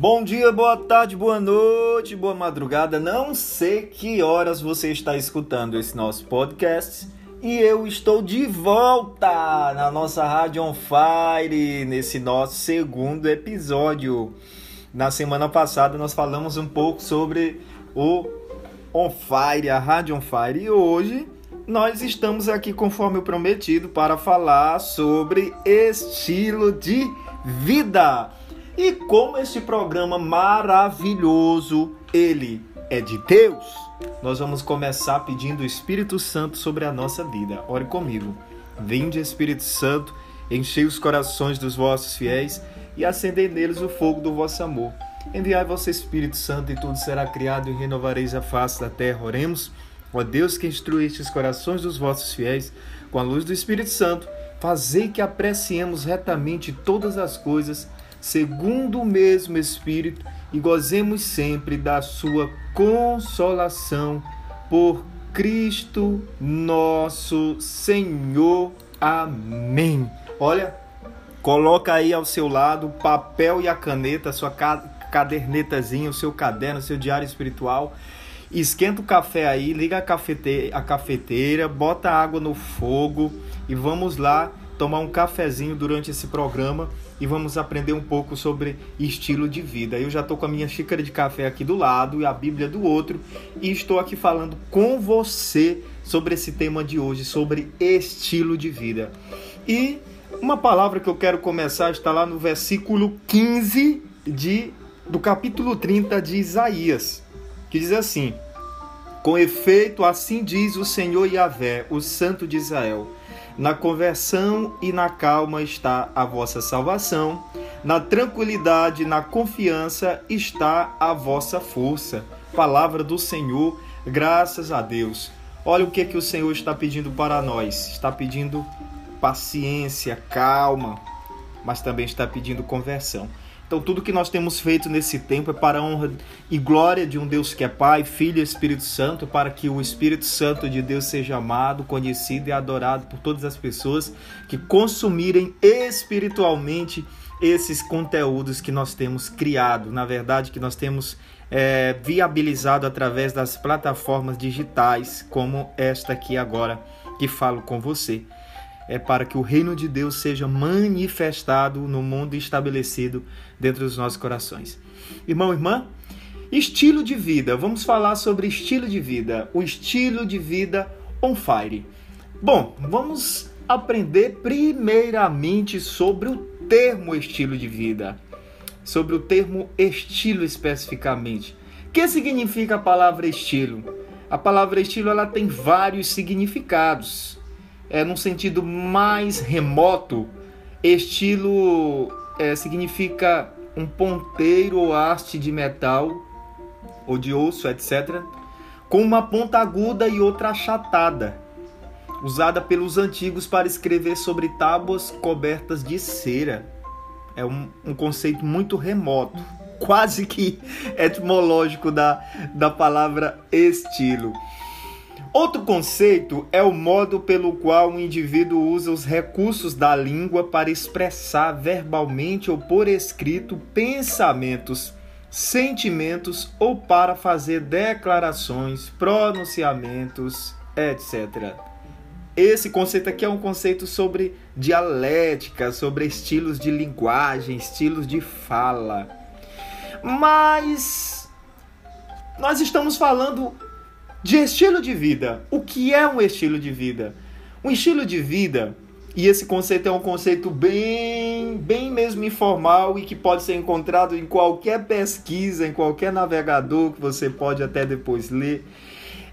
Bom dia, boa tarde, boa noite, boa madrugada. Não sei que horas você está escutando esse nosso podcast. E eu estou de volta na nossa Rádio On Fire, nesse nosso segundo episódio. Na semana passada nós falamos um pouco sobre o On Fire, a Rádio On Fire. E hoje nós estamos aqui, conforme prometido, para falar sobre estilo de vida. E como este programa maravilhoso, ele é de Deus, nós vamos começar pedindo o Espírito Santo sobre a nossa vida. Ore comigo. Vinde, Espírito Santo, enchei os corações dos vossos fiéis e acendei neles o fogo do vosso amor. Enviai vosso Espírito Santo e tudo será criado e renovareis a face da terra. Oremos. Ó Deus que instruíste os corações dos vossos fiéis com a luz do Espírito Santo, fazei que apreciemos retamente todas as coisas segundo o mesmo Espírito, e gozemos sempre da sua consolação por Cristo nosso Senhor. Amém. Olha, coloca aí ao seu lado o papel e a caneta, a sua cadernetazinha, o seu caderno, o seu diário espiritual. Esquenta o café aí, liga a cafeteira, a cafeteira, bota água no fogo e vamos lá tomar um cafezinho durante esse programa e vamos aprender um pouco sobre estilo de vida. Eu já estou com a minha xícara de café aqui do lado e a Bíblia do outro e estou aqui falando com você sobre esse tema de hoje, sobre estilo de vida. E uma palavra que eu quero começar está lá no versículo 15 de, do capítulo 30 de Isaías, que diz assim: Com efeito, assim diz o Senhor Yahvé, o Santo de Israel na conversão e na calma está a vossa salvação. Na tranquilidade e na confiança está a vossa força. Palavra do Senhor, graças a Deus. Olha o que, que o Senhor está pedindo para nós. Está pedindo paciência, calma, mas também está pedindo conversão. Então, tudo que nós temos feito nesse tempo é para a honra e glória de um Deus que é Pai, Filho e Espírito Santo, para que o Espírito Santo de Deus seja amado, conhecido e adorado por todas as pessoas que consumirem espiritualmente esses conteúdos que nós temos criado, na verdade, que nós temos é, viabilizado através das plataformas digitais, como esta aqui agora que falo com você é para que o reino de Deus seja manifestado no mundo estabelecido dentro dos nossos corações. Irmão, irmã, estilo de vida. Vamos falar sobre estilo de vida. O estilo de vida on fire. Bom, vamos aprender primeiramente sobre o termo estilo de vida. Sobre o termo estilo especificamente. O que significa a palavra estilo? A palavra estilo ela tem vários significados é, num sentido mais remoto, estilo é, significa um ponteiro ou haste de metal ou de osso, etc., com uma ponta aguda e outra achatada, usada pelos antigos para escrever sobre tábuas cobertas de cera. É um, um conceito muito remoto, quase que etimológico da, da palavra estilo. Outro conceito é o modo pelo qual o indivíduo usa os recursos da língua para expressar verbalmente ou por escrito pensamentos, sentimentos ou para fazer declarações, pronunciamentos, etc. Esse conceito aqui é um conceito sobre dialética, sobre estilos de linguagem, estilos de fala. Mas nós estamos falando de estilo de vida. O que é um estilo de vida? Um estilo de vida, e esse conceito é um conceito bem, bem mesmo informal e que pode ser encontrado em qualquer pesquisa, em qualquer navegador que você pode até depois ler.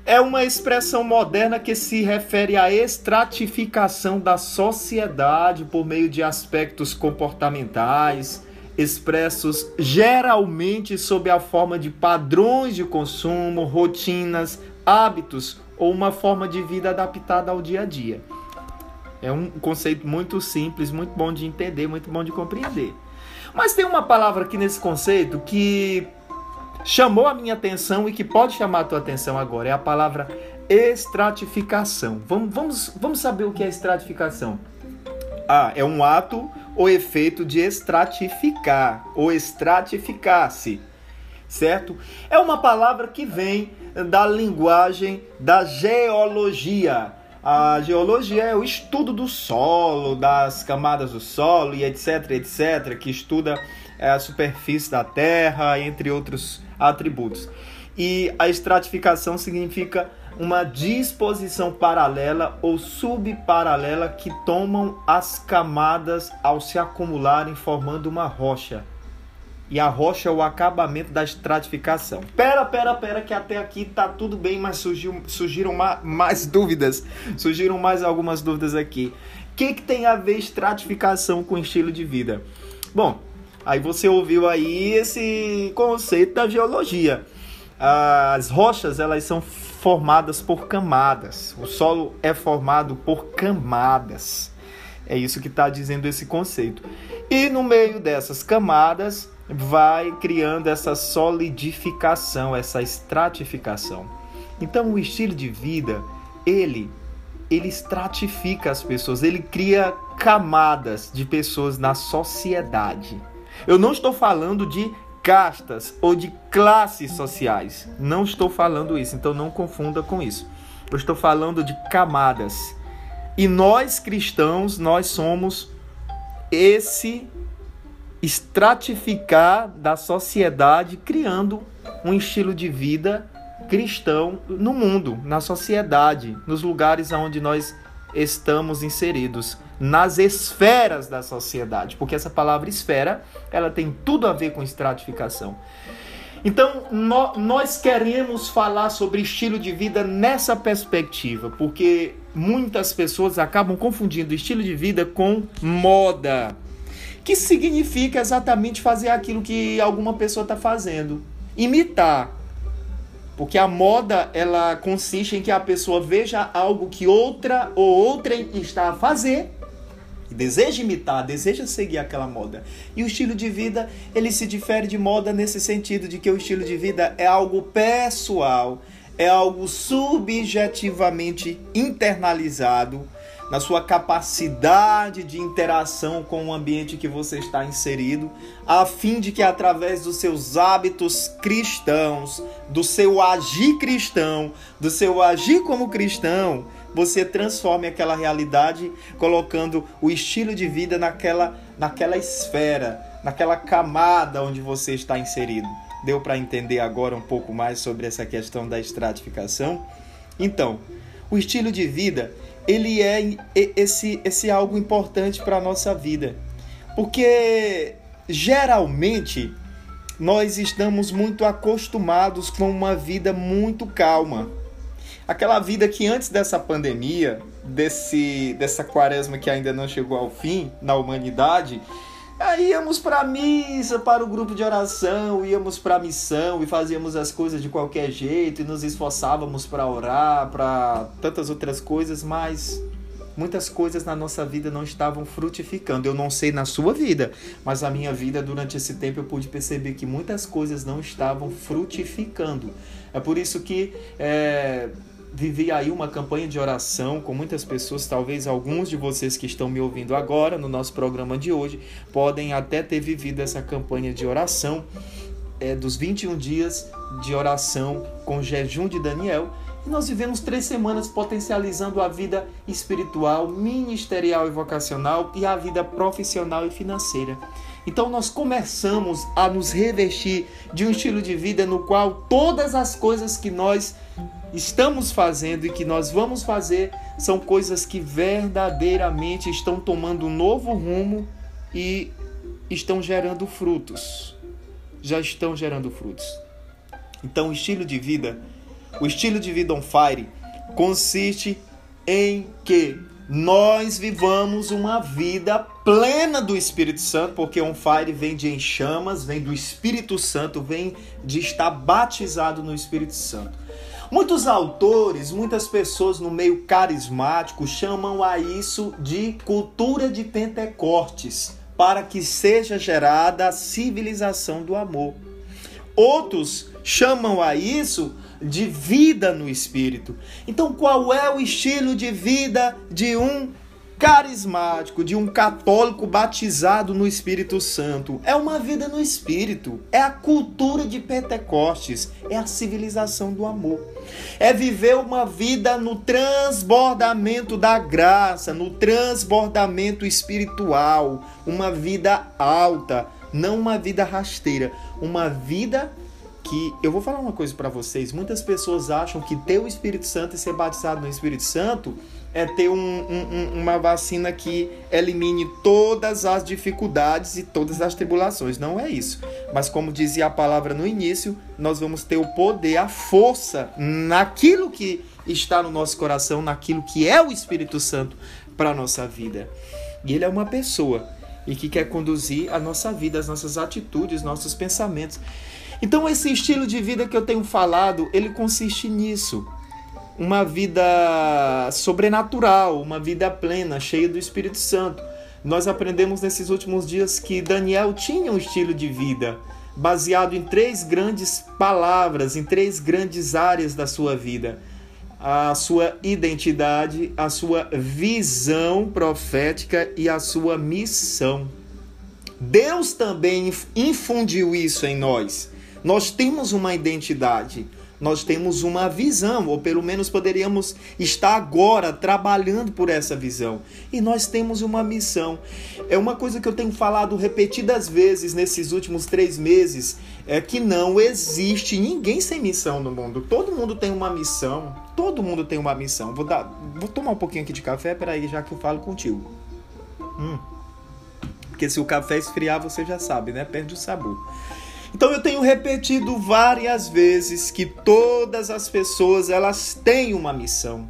É uma expressão moderna que se refere à estratificação da sociedade por meio de aspectos comportamentais, expressos geralmente sob a forma de padrões de consumo, rotinas, hábitos ou uma forma de vida adaptada ao dia a dia. É um conceito muito simples, muito bom de entender, muito bom de compreender. Mas tem uma palavra aqui nesse conceito que chamou a minha atenção e que pode chamar a tua atenção agora. É a palavra estratificação. Vamos, vamos, vamos saber o que é estratificação. Ah, é um ato o efeito de estratificar ou estratificar-se, certo? É uma palavra que vem da linguagem da geologia. A geologia é o estudo do solo, das camadas do solo e etc, etc, que estuda é, a superfície da Terra, entre outros atributos. E a estratificação significa uma disposição paralela ou subparalela que tomam as camadas ao se acumularem, formando uma rocha. E a rocha é o acabamento da estratificação. Pera, pera, pera, que até aqui tá tudo bem, mas surgiu, surgiram ma mais dúvidas. Surgiram mais algumas dúvidas aqui. O que, que tem a ver estratificação com estilo de vida? Bom, aí você ouviu aí esse conceito da geologia. As rochas, elas são formadas por camadas. O solo é formado por camadas. É isso que está dizendo esse conceito. E no meio dessas camadas vai criando essa solidificação, essa estratificação. Então o estilo de vida, ele ele estratifica as pessoas, ele cria camadas de pessoas na sociedade. Eu não estou falando de castas ou de classes sociais. Não estou falando isso, então não confunda com isso. Eu estou falando de camadas. E nós cristãos, nós somos esse estratificar da sociedade, criando um estilo de vida cristão no mundo, na sociedade, nos lugares onde nós estamos inseridos nas esferas da sociedade, porque essa palavra esfera, ela tem tudo a ver com estratificação. Então, nós queremos falar sobre estilo de vida nessa perspectiva, porque muitas pessoas acabam confundindo estilo de vida com moda, que significa exatamente fazer aquilo que alguma pessoa está fazendo, imitar. Porque a moda, ela consiste em que a pessoa veja algo que outra ou outra está a fazer deseja imitar, deseja seguir aquela moda. E o estilo de vida, ele se difere de moda nesse sentido de que o estilo de vida é algo pessoal, é algo subjetivamente internalizado na sua capacidade de interação com o ambiente que você está inserido, a fim de que através dos seus hábitos cristãos, do seu agir cristão, do seu agir como cristão, você transforme aquela realidade colocando o estilo de vida naquela naquela esfera, naquela camada onde você está inserido. Deu para entender agora um pouco mais sobre essa questão da estratificação? Então, o estilo de vida ele é esse, esse algo importante para a nossa vida. Porque geralmente nós estamos muito acostumados com uma vida muito calma. Aquela vida que antes dessa pandemia, desse, dessa quaresma que ainda não chegou ao fim na humanidade, Aí íamos para a missa, para o grupo de oração, íamos para a missão e fazíamos as coisas de qualquer jeito e nos esforçávamos para orar, para tantas outras coisas, mas muitas coisas na nossa vida não estavam frutificando. Eu não sei na sua vida, mas a minha vida durante esse tempo eu pude perceber que muitas coisas não estavam frutificando. É por isso que é, vivi aí uma campanha de oração com muitas pessoas, talvez alguns de vocês que estão me ouvindo agora no nosso programa de hoje podem até ter vivido essa campanha de oração é, dos 21 dias de oração com jejum de Daniel. E nós vivemos três semanas potencializando a vida espiritual, ministerial e vocacional e a vida profissional e financeira. Então nós começamos a nos revestir de um estilo de vida no qual todas as coisas que nós estamos fazendo e que nós vamos fazer são coisas que verdadeiramente estão tomando um novo rumo e estão gerando frutos. Já estão gerando frutos. Então, o estilo de vida, o estilo de vida on fire consiste em que nós vivamos uma vida plena do Espírito Santo, porque on fire vem de em chamas, vem do Espírito Santo, vem de estar batizado no Espírito Santo. Muitos autores, muitas pessoas no meio carismático chamam a isso de cultura de Pentecostes, para que seja gerada a civilização do amor. Outros chamam a isso de vida no espírito. Então, qual é o estilo de vida de um carismático, de um católico batizado no Espírito Santo. É uma vida no Espírito, é a cultura de Pentecostes, é a civilização do amor. É viver uma vida no transbordamento da graça, no transbordamento espiritual, uma vida alta, não uma vida rasteira, uma vida que eu vou falar uma coisa para vocês. Muitas pessoas acham que ter o Espírito Santo e ser batizado no Espírito Santo é ter um, um, uma vacina que elimine todas as dificuldades e todas as tribulações. Não é isso. Mas, como dizia a palavra no início, nós vamos ter o poder, a força naquilo que está no nosso coração, naquilo que é o Espírito Santo para a nossa vida. E ele é uma pessoa e que quer conduzir a nossa vida, as nossas atitudes, nossos pensamentos. Então, esse estilo de vida que eu tenho falado, ele consiste nisso uma vida sobrenatural, uma vida plena, cheia do Espírito Santo. Nós aprendemos nesses últimos dias que Daniel tinha um estilo de vida baseado em três grandes palavras, em três grandes áreas da sua vida: a sua identidade, a sua visão profética e a sua missão. Deus também infundiu isso em nós. Nós temos uma identidade nós temos uma visão, ou pelo menos poderíamos estar agora trabalhando por essa visão. E nós temos uma missão. É uma coisa que eu tenho falado repetidas vezes nesses últimos três meses: é que não existe ninguém sem missão no mundo. Todo mundo tem uma missão. Todo mundo tem uma missão. Vou, dar, vou tomar um pouquinho aqui de café, peraí, já que eu falo contigo. Hum. Porque se o café esfriar, você já sabe, né? Perde o sabor. Então eu tenho repetido várias vezes que todas as pessoas elas têm uma missão.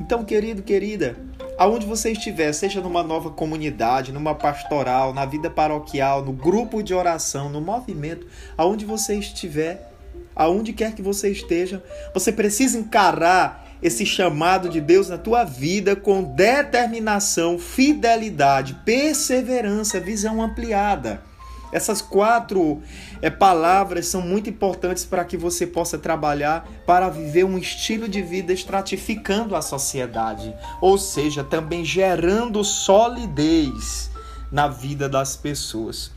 Então, querido, querida, aonde você estiver, seja numa nova comunidade, numa pastoral, na vida paroquial, no grupo de oração, no movimento, aonde você estiver, aonde quer que você esteja, você precisa encarar esse chamado de Deus na tua vida com determinação, fidelidade, perseverança, visão ampliada. Essas quatro é, palavras são muito importantes para que você possa trabalhar para viver um estilo de vida estratificando a sociedade, ou seja, também gerando solidez na vida das pessoas.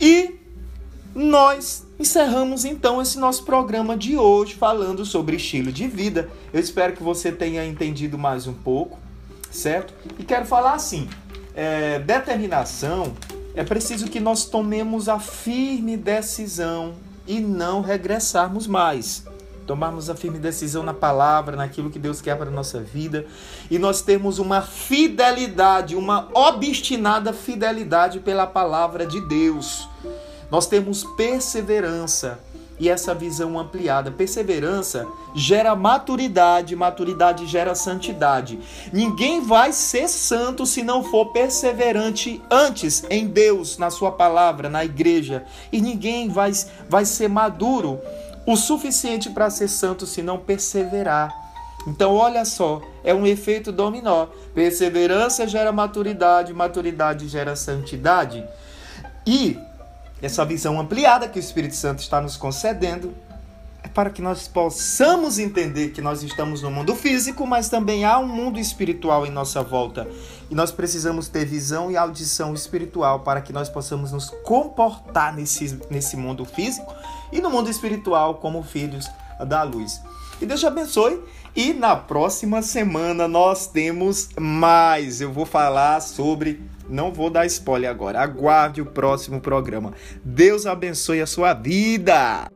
E nós encerramos então esse nosso programa de hoje falando sobre estilo de vida. Eu espero que você tenha entendido mais um pouco, certo? E quero falar assim: é, determinação é preciso que nós tomemos a firme decisão e não regressarmos mais. Tomarmos a firme decisão na palavra, naquilo que Deus quer para a nossa vida. E nós temos uma fidelidade, uma obstinada fidelidade pela palavra de Deus. Nós temos perseverança e essa visão ampliada. Perseverança gera maturidade, maturidade gera santidade. Ninguém vai ser santo se não for perseverante antes em Deus, na Sua palavra, na igreja. E ninguém vai, vai ser maduro o suficiente para ser santo se não perseverar. Então, olha só, é um efeito dominó. Perseverança gera maturidade, maturidade gera santidade. E essa visão ampliada que o Espírito Santo está nos concedendo é para que nós possamos entender que nós estamos no mundo físico, mas também há um mundo espiritual em nossa volta. E nós precisamos ter visão e audição espiritual para que nós possamos nos comportar nesse, nesse mundo físico e no mundo espiritual como filhos da luz. E Deus te abençoe. E na próxima semana nós temos mais. Eu vou falar sobre não vou dar spoiler agora. Aguarde o próximo programa. Deus abençoe a sua vida.